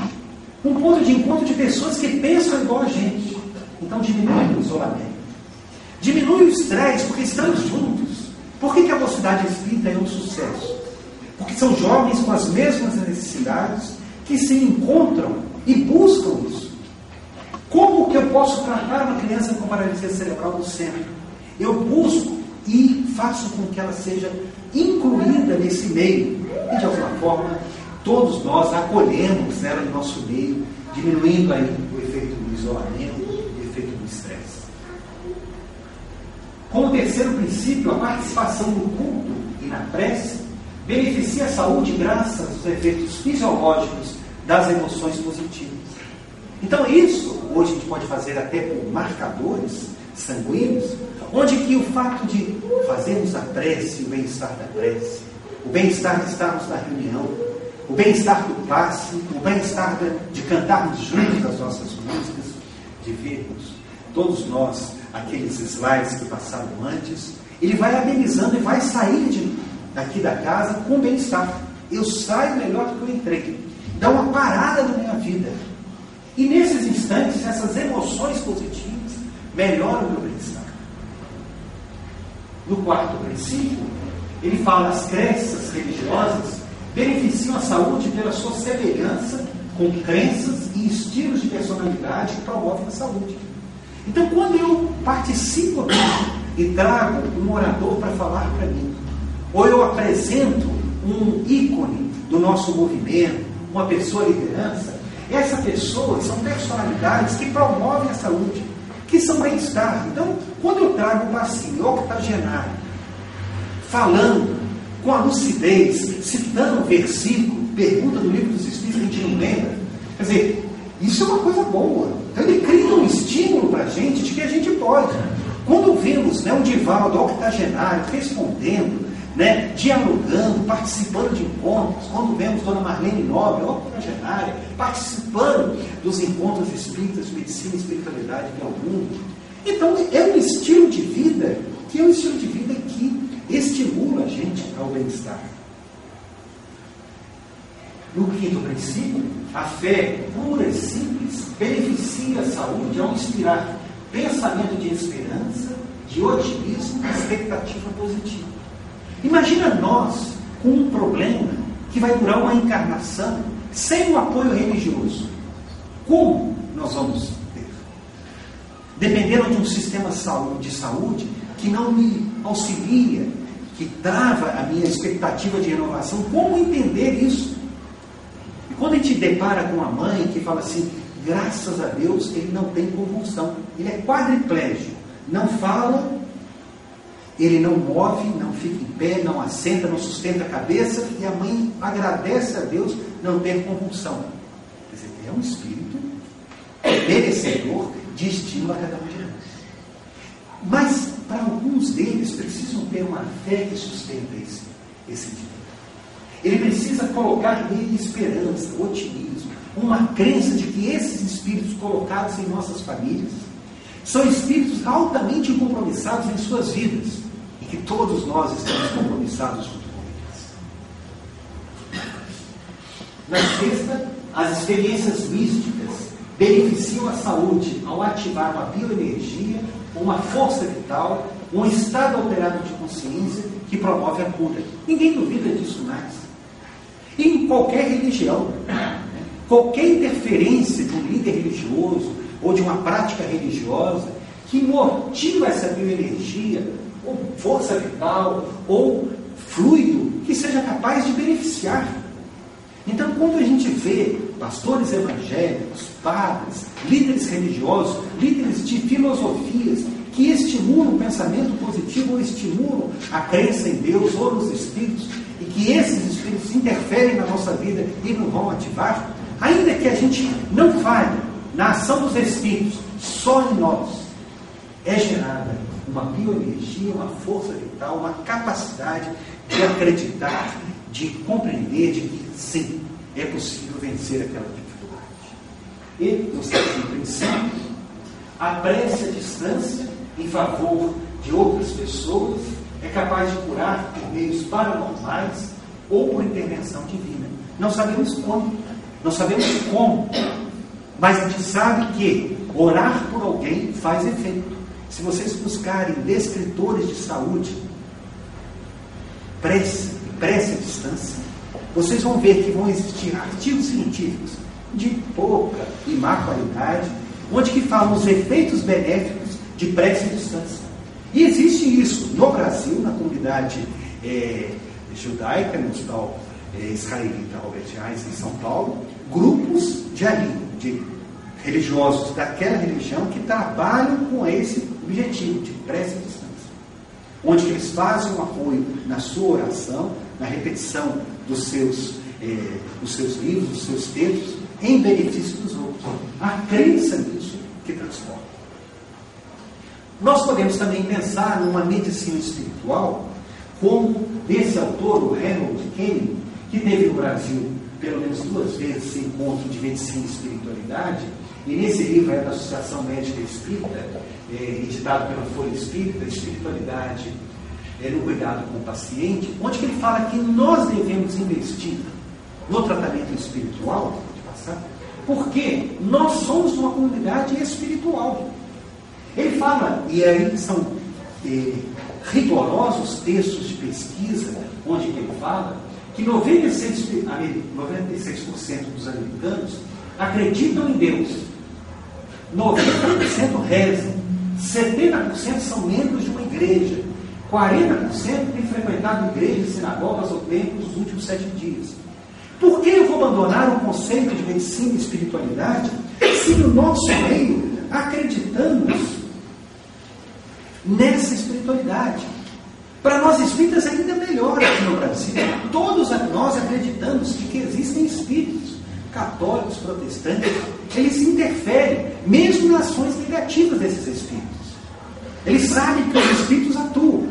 Um ponto de encontro de pessoas que pensam igual a gente. Então, diminui o isolamento. Diminui o estresse, porque estamos juntos. Por que, que a mocidade espírita é um sucesso? Porque são jovens com as mesmas necessidades que se encontram e buscam isso. Como que eu posso tratar uma criança com paralisia cerebral no centro? Eu busco e faço com que ela seja incluída nesse meio. E de alguma forma, todos nós acolhemos ela no nosso meio, diminuindo aí o efeito do isolamento, o efeito do estresse. Como terceiro princípio, a participação no culto e na prece beneficia a saúde graças aos efeitos fisiológicos das emoções positivas. Então isso, hoje a gente pode fazer até com marcadores sanguíneos, onde que o fato de fazermos a prece, o bem-estar da prece, o bem-estar de estarmos na reunião, o bem-estar do passe, o bem-estar de cantarmos juntos as nossas músicas, de vermos todos nós aqueles slides que passaram antes, ele vai amenizando e vai sair de, daqui da casa com bem-estar. Eu saio melhor do que eu entrei. Dá uma parada na minha vida. E nesses instantes, essas emoções positivas melhoram o meu bem-estar. No quarto princípio, ele fala as crenças religiosas beneficiam a saúde pela sua semelhança com crenças e estilos de personalidade que promovem a saúde. Então, quando eu participo aqui e trago um orador para falar para mim, ou eu apresento um ícone do nosso movimento, uma pessoa liderança, essa pessoa são personalidades que promovem a saúde, que são bem-estar. Então, quando eu trago um paciente octogenário, falando com a lucidez, citando um versículo, pergunta do livro dos Espíritos, a gente não lembra. Quer dizer, isso é uma coisa boa. Então ele cria um estímulo para a gente de que a gente pode. Quando vemos né, um Divaldo octogenário respondendo, né, dialogando, participando de encontros, quando vemos Dona Marlene Nobre, octogenária, participando dos encontros espíritas, medicina e espiritualidade que é o mundo. Então é um estilo de vida que é um estilo de vida que estimula a gente ao bem-estar. No quinto princípio, a fé pura e simples beneficia a saúde ao inspirar pensamento de esperança, de otimismo e expectativa positiva. Imagina nós com um problema que vai durar uma encarnação sem o apoio religioso. Como nós vamos ter? Dependendo de um sistema de saúde que não me auxilia, que trava a minha expectativa de renovação, como entender isso? Quando a gente depara com uma mãe que fala assim, graças a Deus ele não tem convulsão, ele é quadriplégico, não fala, ele não move, não fica em pé, não assenta, não sustenta a cabeça, e a mãe agradece a Deus não ter convulsão. Quer dizer, é um espírito merecedor de estímulo a cada um de nós. Mas, para alguns deles, precisam ter uma fé que sustenta esse, esse indivíduo. Ele precisa colocar nele esperança, otimismo, uma crença de que esses espíritos colocados em nossas famílias são espíritos altamente compromissados em suas vidas e que todos nós estamos compromissados junto com eles. Na sexta, as experiências místicas beneficiam a saúde ao ativar uma bioenergia, uma força vital, um estado alterado de consciência que promove a cura. Ninguém duvida disso mais. Em qualquer religião. Qualquer interferência de um líder religioso ou de uma prática religiosa que motiva essa bioenergia, ou força vital, ou fluido, que seja capaz de beneficiar. Então, quando a gente vê pastores evangélicos, padres, líderes religiosos, líderes de filosofias, que estimulam o pensamento positivo ou estimulam a crença em Deus ou nos Espíritos, e que esses Espíritos interferem na nossa vida e nos vão ativar, ainda que a gente não fale na ação dos Espíritos, só em nós é gerada uma bioenergia, uma força vital, uma capacidade de acreditar, de compreender de que sim, é possível vencer aquela dificuldade. E, no sétimo princípio, a prece à distância em favor de outras pessoas é capaz de curar por meios paranormais ou por intervenção divina. Não sabemos como, não sabemos como, mas a gente sabe que orar por alguém faz efeito. Se vocês buscarem descritores de saúde, prece, prece à distância, vocês vão ver que vão existir artigos científicos de pouca e má qualidade, onde que falam os efeitos benéficos de prece à distância. E existe isso no Brasil, na comunidade é, judaica, no hospital é, israelita Albert Einstein em São Paulo, grupos de ali, de religiosos daquela religião que trabalham com esse objetivo de prece à distância. Onde eles fazem um apoio na sua oração, na repetição dos seus, eh, dos seus livros, dos seus textos, em benefício dos outros. A crença nisso que transforma. Nós podemos também pensar numa medicina espiritual, como esse autor, o Harold Kenny, que teve no Brasil pelo menos duas vezes esse encontro de medicina e espiritualidade, e nesse livro é da Associação Médica Espírita, é, editado pela Folha Espírita, Espiritualidade é, no Cuidado com o Paciente, onde ele fala que nós devemos investir no tratamento espiritual, porque nós somos uma comunidade espiritual. Ele fala, e aí são é, rigorosos textos de pesquisa, onde ele fala que 96%, 96 dos americanos acreditam em Deus, 90% rezam, 70% são membros de uma igreja, 40% têm frequentado igrejas, sinagogas ou templos nos últimos sete dias. Por que eu vou abandonar o conceito de medicina e espiritualidade se no nosso meio acreditamos nessa espiritualidade? Para nós espíritas ainda melhor aqui no Brasil. Todos nós acreditamos que existem espíritos católicos, protestantes, eles interferem, mesmo nas ações negativas desses espíritos. Eles sabem que os espíritos atuam.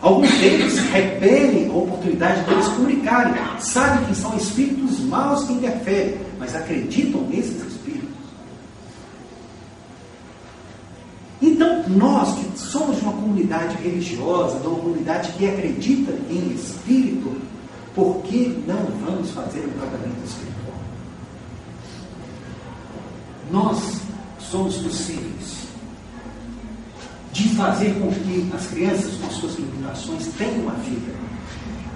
Alguns deles repelem a oportunidade de eles comunicarem. Sabem que são espíritos maus que interferem, mas acreditam nesses espíritos. Então, nós que somos de uma comunidade religiosa, de uma comunidade que acredita em espírito, por que não vamos fazer um tratamento espiritual? nós somos possíveis de fazer com que as crianças com suas limitações tenham uma vida.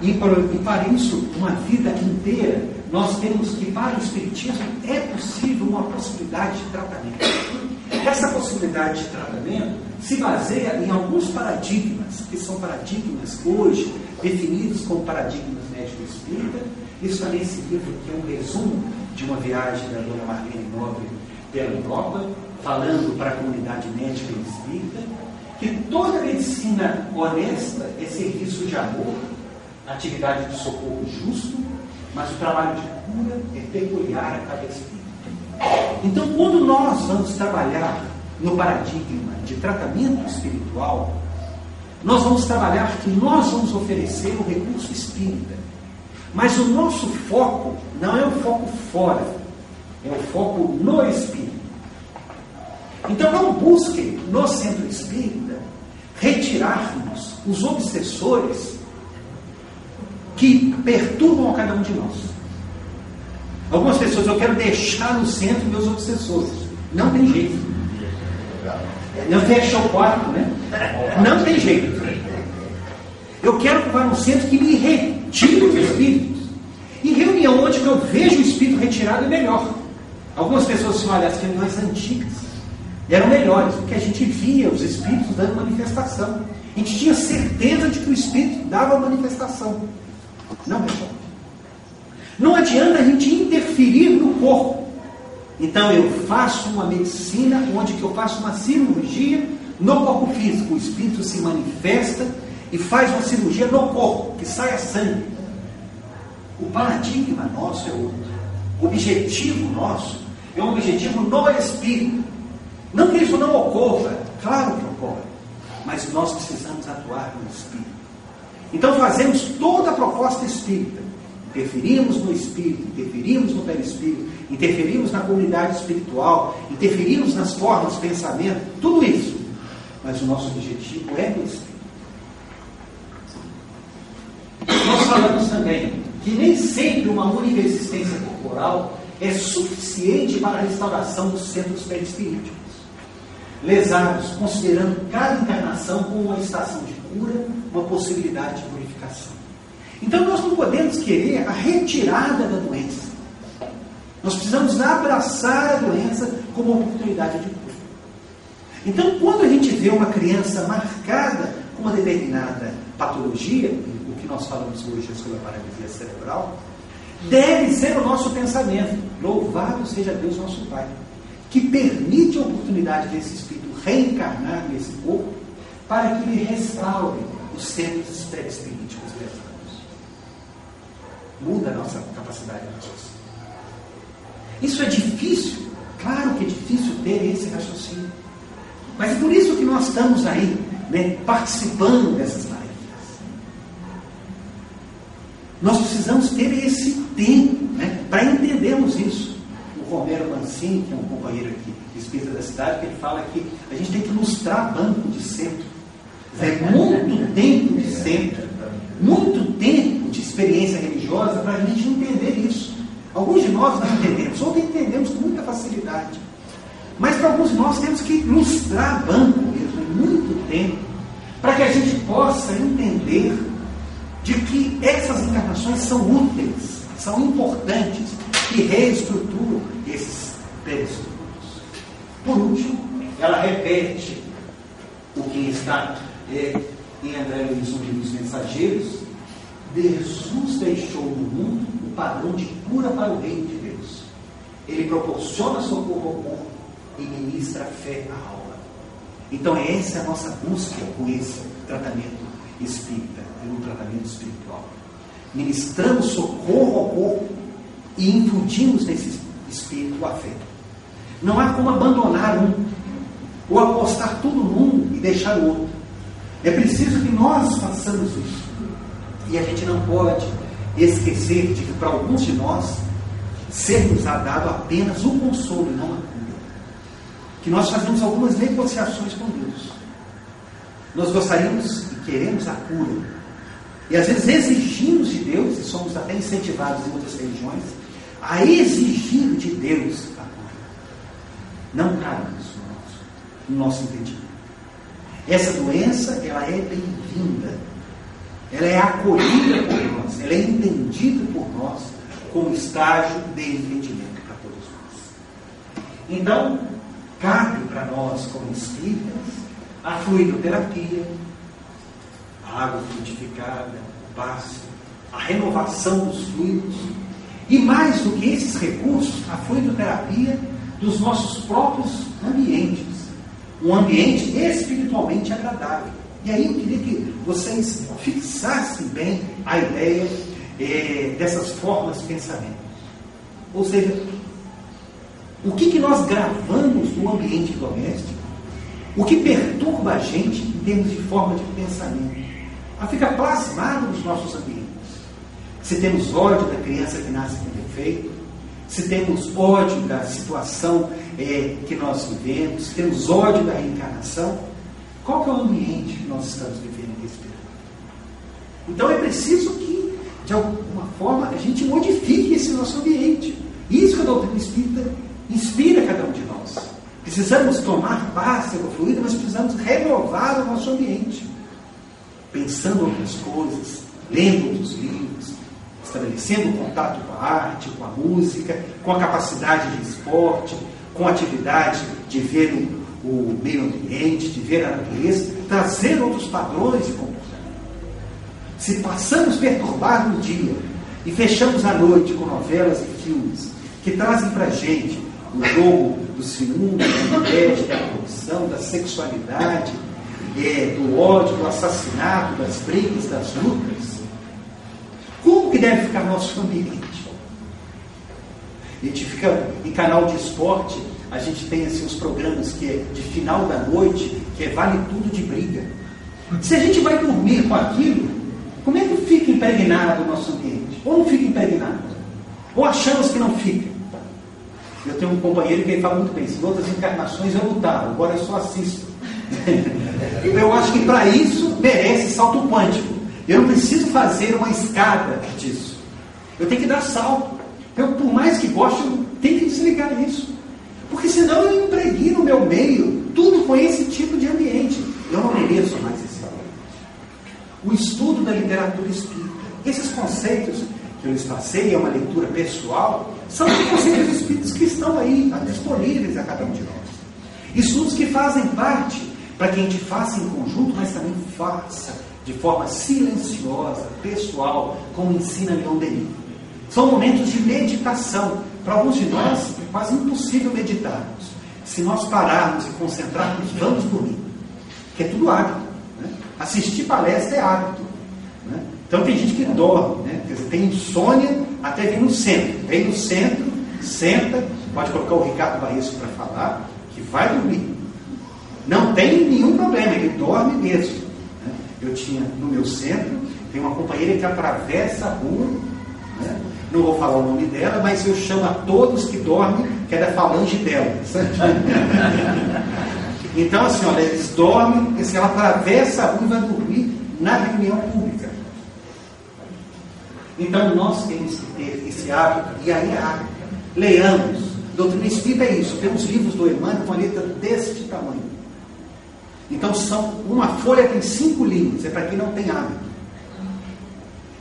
E para, e para isso, uma vida inteira, nós temos que, para o Espiritismo, é possível uma possibilidade de tratamento. Essa possibilidade de tratamento se baseia em alguns paradigmas, que são paradigmas hoje definidos como paradigmas médico-espírita. Isso também nesse livro, que é um resumo de uma viagem da dona Marlene Nobre pela Europa, falando para a comunidade médica e espírita, que toda medicina honesta é serviço de amor, atividade de socorro justo, mas o trabalho de cura é peculiar a cada espírito. Então, quando nós vamos trabalhar no paradigma de tratamento espiritual, nós vamos trabalhar que nós vamos oferecer o recurso espírita. Mas o nosso foco não é o foco fora, é o foco no espírito. Então não busquem no centro espírita retirarmos os obsessores que perturbam a cada um de nós. Algumas pessoas, eu quero deixar no centro meus obsessores. Não tem jeito. Não fecha o quarto, né? Não tem jeito. Eu quero que vá no centro que me retire os espíritos. E reunião onde eu vejo o espírito retirado é melhor. Algumas pessoas dizem, olha, as reuniões antigas eram melhores, porque a gente via os espíritos dando manifestação. A gente tinha certeza de que o espírito dava manifestação. Não resolve. Não adianta a gente interferir no corpo. Então eu faço uma medicina onde que eu faço uma cirurgia no corpo físico. O espírito se manifesta e faz uma cirurgia no corpo, que saia sangue. O paradigma nosso é outro. O objetivo nosso é um objetivo no espírito. Não que isso não ocorra, claro que ocorre, mas nós precisamos atuar no espírito. Então fazemos toda a proposta espírita. Interferimos no espírito, interferimos no perispírito, interferimos na comunidade espiritual, interferimos nas formas de pensamento, tudo isso. Mas o nosso objetivo é no espírito. Nós falamos também que nem sempre uma única existência corporal é suficiente para a restauração dos centros perispiríticos. Lesados, considerando cada encarnação como uma estação de cura, uma possibilidade de purificação. Então nós não podemos querer a retirada da doença. Nós precisamos abraçar a doença como uma oportunidade de cura. Então, quando a gente vê uma criança marcada com uma determinada patologia, o que nós falamos hoje sobre a paralisia cerebral, deve ser o nosso pensamento. Louvado seja Deus, nosso Pai, que permite a oportunidade desse espírito reencarnar nesse corpo para que ele restaure os centros pré-espirituais lesados. Muda a nossa capacidade de raciocínio. Isso é difícil? Claro que é difícil ter esse raciocínio. Mas é por isso que nós estamos aí, né, participando dessas tarefas. Nós precisamos ter esse tempo né, para entendermos isso. O Romero Mancini, que é um companheiro aqui, espírita da cidade, que ele fala que a gente tem que lustrar banco de centro. É muito tempo de centro, muito tempo de experiência religiosa para a gente entender isso. Alguns de nós não entendemos, outros entendemos com muita facilidade. Mas para alguns de nós temos que ilustrar banco mesmo, em muito tempo, para que a gente possa entender de que essas encarnações são úteis, são importantes e reestruturam esses perispíritos. Por último, ela repete o que está é, em André Luiz, um dos mensageiros. Jesus deixou no mundo o padrão de cura para o reino de Deus. Ele proporciona socorro ao corpo e ministra fé à alma. Então, essa é a nossa busca com esse tratamento espírita, um tratamento espiritual. Ministramos socorro ao corpo e infundimos nesse espírito a fé. Não há como abandonar um, ou apostar tudo num e deixar o outro. É preciso que nós façamos isso. E a gente não pode esquecer de que para alguns de nós, ser-nos dado apenas o consolo e não a cura. Que nós fazemos algumas negociações com Deus. Nós gostaríamos e queremos a cura. E às vezes exigimos de Deus, e somos até incentivados em outras religiões, a exigir de Deus a cura. Não cabe isso no nosso, no nosso entendimento. Essa doença, ela é bem-vinda. Ela é acolhida por nós, ela é entendida por nós como estágio de entendimento para todos nós. Então, cabe para nós, como espíritas, a fluidoterapia, a água frutificada, o passe, a renovação dos fluidos. E mais do que esses recursos, a fluidoterapia dos nossos próprios ambientes. Um ambiente espiritualmente agradável. E aí eu queria que vocês fixassem bem a ideia é, dessas formas de pensamento. Ou seja, o que, que nós gravamos no ambiente doméstico o que perturba a gente em termos de forma de pensamento. Ela fica plasmado nos nossos ambientes. Se temos ódio da criança que nasce com defeito, se temos ódio da situação é, que nós vivemos, se temos ódio da reencarnação, qual é o ambiente que nós estamos vivendo e respirando? Então é preciso que, de alguma forma, a gente modifique esse nosso ambiente. Isso que a doutrina espírita inspira cada um de nós. Precisamos tomar paz pelo fluido, mas precisamos renovar o nosso ambiente. Pensando outras coisas, lendo outros livros, estabelecendo contato com a arte, com a música, com a capacidade de esporte, com a atividade de ver o, o meio ambiente, de ver a natureza, trazer outros padrões de comportamento. Se passamos perturbados no dia e fechamos a noite com novelas e filmes que trazem para a gente o jogo do ciúme, da inveja, da corrupção, da sexualidade, é, do ódio, do assassinato, das brigas, das lutas, como que deve ficar nosso ambiente? A gente fica em canal de esporte, a gente tem assim, os programas que é de final da noite, que é vale tudo de briga. Se a gente vai dormir com aquilo, como é que fica impregnado o nosso ambiente? Ou não fica impregnado? Ou achamos que não fica? Eu tenho um companheiro que ele fala muito bem, em outras encarnações eu lutava, agora eu só assisto. eu acho que para isso merece salto quântico. Eu não preciso fazer uma escada disso. Eu tenho que dar salto. Eu, por mais que goste, eu tenho que desligar isso. Porque senão eu empreguei no meu meio tudo com esse tipo de ambiente. Eu não mereço mais esse ambiente. O estudo da literatura espírita, esses conceitos que eu lhes passei, é uma leitura pessoal, são os conceitos espíritas que estão aí, disponíveis a cada um de nós. Estudos que fazem parte para que a gente faça em conjunto, mas também faça de forma silenciosa, pessoal, como ensina Leon Denis. São momentos de meditação. Para alguns de nós é quase impossível meditarmos. Se nós pararmos e concentrarmos, vamos dormir. Que é tudo hábito. Né? Assistir palestra é hábito. Né? Então tem gente que dorme, né? Dizer, tem insônia até vir no centro. Vem no centro, senta, pode colocar o Ricardo Barreto para falar, que vai dormir. Não tem nenhum problema, ele dorme mesmo. Né? Eu tinha no meu centro, tem uma companheira que atravessa a rua, né? Não vou falar o nome dela, mas eu chamo a todos que dormem, que é da falange dela. então, assim, olha, eles dormem, assim, ela atravessa a rua e vai dormir na reunião pública. Então, nós temos que ter esse hábito, e aí hábito. Leamos. Doutrina Espírita é isso. Temos livros do Emmanuel com a letra deste tamanho. Então, são, uma folha tem cinco linhas, é para quem não tem hábito.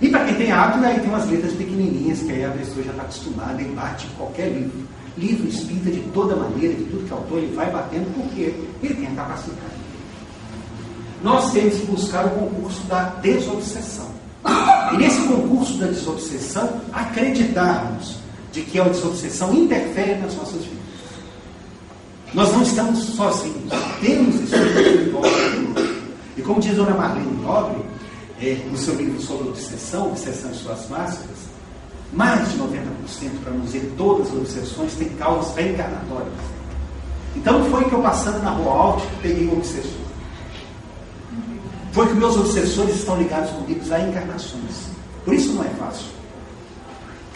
E para quem tem hábito, aí tem umas letras pequenininhas, que aí a pessoa já está acostumada e bate qualquer livro. Livro espírita de toda maneira, de tudo que é autor, ele vai batendo porque ele tem a capacidade. Nós temos que buscar o concurso da desobsessão. E nesse concurso da desobsessão, acreditarmos de que a desobsessão interfere nas nossas vidas. Nós não estamos sozinhos, temos espírito E como diz Dona Marlene Nobre, é, no seu livro sobre obsessão, Obsessão e suas máscaras, mais de 90%, para não dizer todas as obsessões, têm causas reencarnatórias. Então foi que eu passando na rua alta peguei um obsessor. Foi que meus obsessores estão ligados comigo a encarnações. Por isso não é fácil.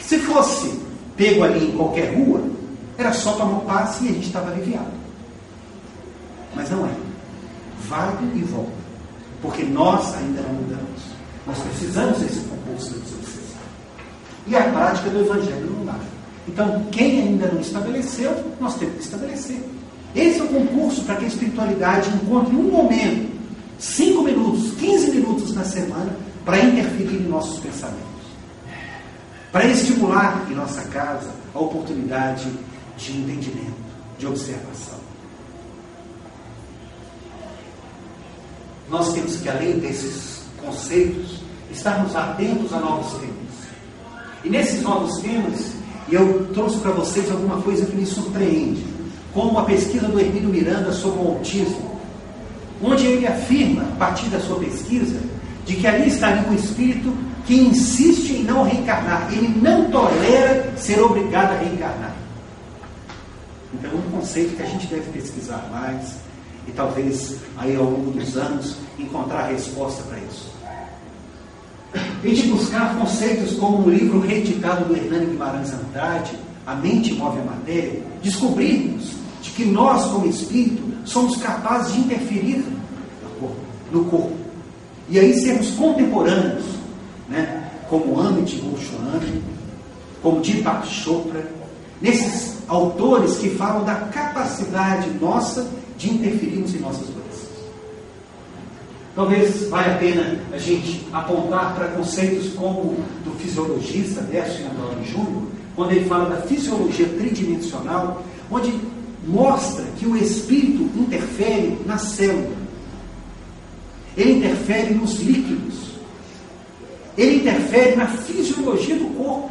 Se fosse pego ali em qualquer rua, era só tomar um passe e a gente estava aliviado. Mas não é. Vai e volta. Porque nós ainda não mudamos. Nós precisamos desse concurso da desobsessão. E a prática do Evangelho não dá. Então, quem ainda não estabeleceu, nós temos que estabelecer. Esse é o concurso para que a espiritualidade encontre um momento, 5 minutos, 15 minutos na semana, para interferir em nossos pensamentos. Para estimular em nossa casa a oportunidade de entendimento, de observação. Nós temos que, além desses conceitos, estarmos atentos a novos temas. E nesses novos temas, eu trouxe para vocês alguma coisa que me surpreende, como a pesquisa do Hermínio Miranda sobre o autismo, onde ele afirma, a partir da sua pesquisa, de que ali estaria um espírito que insiste em não reencarnar, ele não tolera ser obrigado a reencarnar. Então é um conceito que a gente deve pesquisar mais e talvez aí ao longo dos anos encontrar a resposta para isso. A gente buscar conceitos como no livro reeditado do Hernani Guimarães Andrade, A Mente Move a Matéria, descobrirmos de que nós, como espírito, somos capazes de interferir no corpo. No corpo. E aí sermos contemporâneos, né? como Amit Goswami, como Deepak Chopra, nesses autores que falam da capacidade nossa de interferirmos em nossas doenças. Talvez valha a pena a gente apontar para conceitos como do fisiologista Décio Antônio Júnior, quando ele fala da fisiologia tridimensional, onde mostra que o espírito interfere na célula, ele interfere nos líquidos, ele interfere na fisiologia do corpo.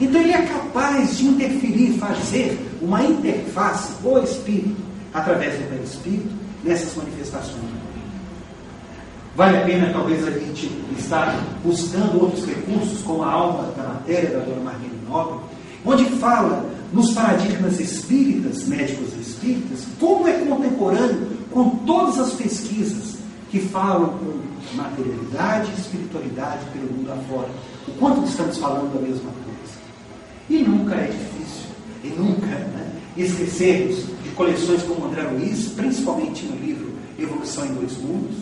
Então ele é capaz de interferir, fazer uma interface o espírito, através do perispírito, nessas manifestações. Vale a pena, talvez, a gente estar buscando outros recursos, como a alma da matéria da dona Marlene Nobre, onde fala nos paradigmas espíritas, médicos espíritas, como é contemporâneo com todas as pesquisas que falam com materialidade e espiritualidade pelo mundo afora. O quanto estamos falando da mesma coisa. E nunca é difícil, e nunca né, esquecermos coleções como André Luiz, principalmente no livro Evolução em Dois Mundos,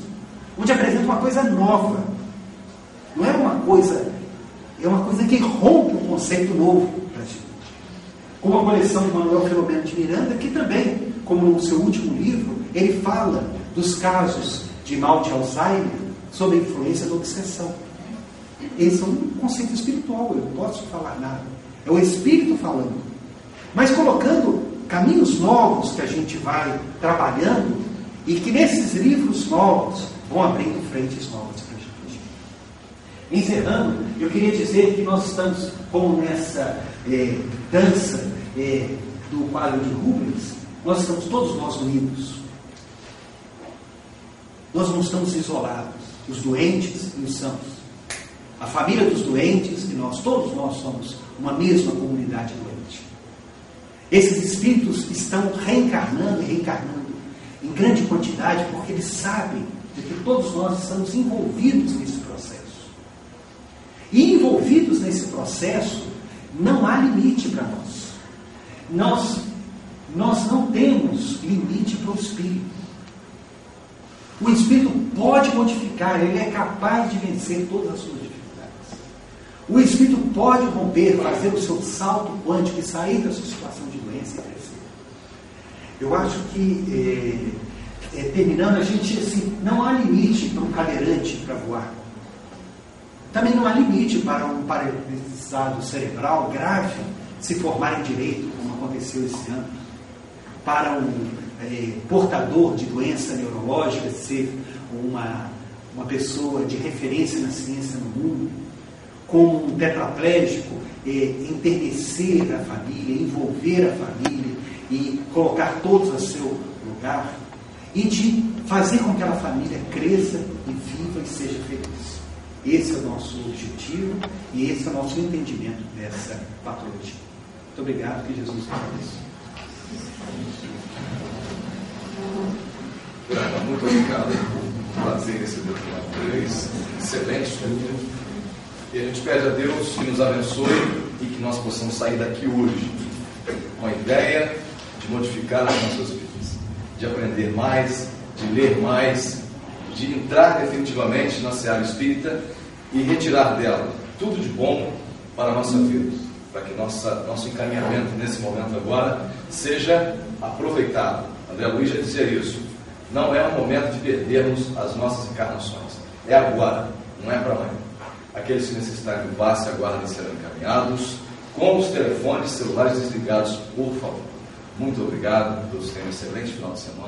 onde apresenta uma coisa nova. Não é uma coisa, é uma coisa que rompe um conceito novo para a gente. Como a coleção de Manuel Filomeno de Miranda, que também, como no seu último livro, ele fala dos casos de mal de Alzheimer sob a influência da obsessão. Esse é um conceito espiritual, eu não posso falar nada. É o Espírito falando. Mas colocando caminhos novos que a gente vai trabalhando e que nesses livros novos vão abrindo frentes novas para a gente. Encerrando, eu queria dizer que nós estamos como nessa é, dança é, do quadro de Rubens, nós estamos todos nós unidos. Nós não estamos isolados, os doentes e os sãos. A família dos doentes e nós, todos nós somos uma mesma comunidade doente. Esses espíritos estão reencarnando e reencarnando em grande quantidade porque eles sabem de que todos nós estamos envolvidos nesse processo. E envolvidos nesse processo, não há limite para nós. Nós, nós não temos limite para o espírito. O Espírito pode modificar, ele é capaz de vencer todas as suas dificuldades. O Espírito pode romper, fazer o seu salto quântico e sair da sua situação de doença e crescer. Eu acho que, é, é, terminando, a gente, assim, não há limite para um cadeirante para voar. Também não há limite para um paralisado cerebral grave se formar em direito, como aconteceu esse ano. Para um é, portador de doença neurológica, ser uma, uma pessoa de referência na ciência no mundo, como um tetraplégico, é, enternecer a família, envolver a família e colocar todos a seu lugar, e de fazer com que aquela família cresça e viva e seja feliz. Esse é o nosso objetivo e esse é o nosso entendimento dessa patologia. Muito obrigado, que Jesus abençoe. Grava, muito obrigado. Prazer receber o três. Excelente estudo. E a gente pede a Deus que nos abençoe e que nós possamos sair daqui hoje com a ideia de modificar as nossas vidas, de aprender mais, de ler mais, de entrar definitivamente na seara espírita e retirar dela tudo de bom para a nossa vida, para que nossa, nosso encaminhamento nesse momento agora seja aproveitado. André Luiz já dizia isso. Não é o momento de perdermos as nossas encarnações. É agora, não é para amanhã. Aqueles que necessitarem do passe aguardem serão encaminhados, com os telefones celulares desligados, por favor. Muito obrigado, todos tenham um excelente final de semana.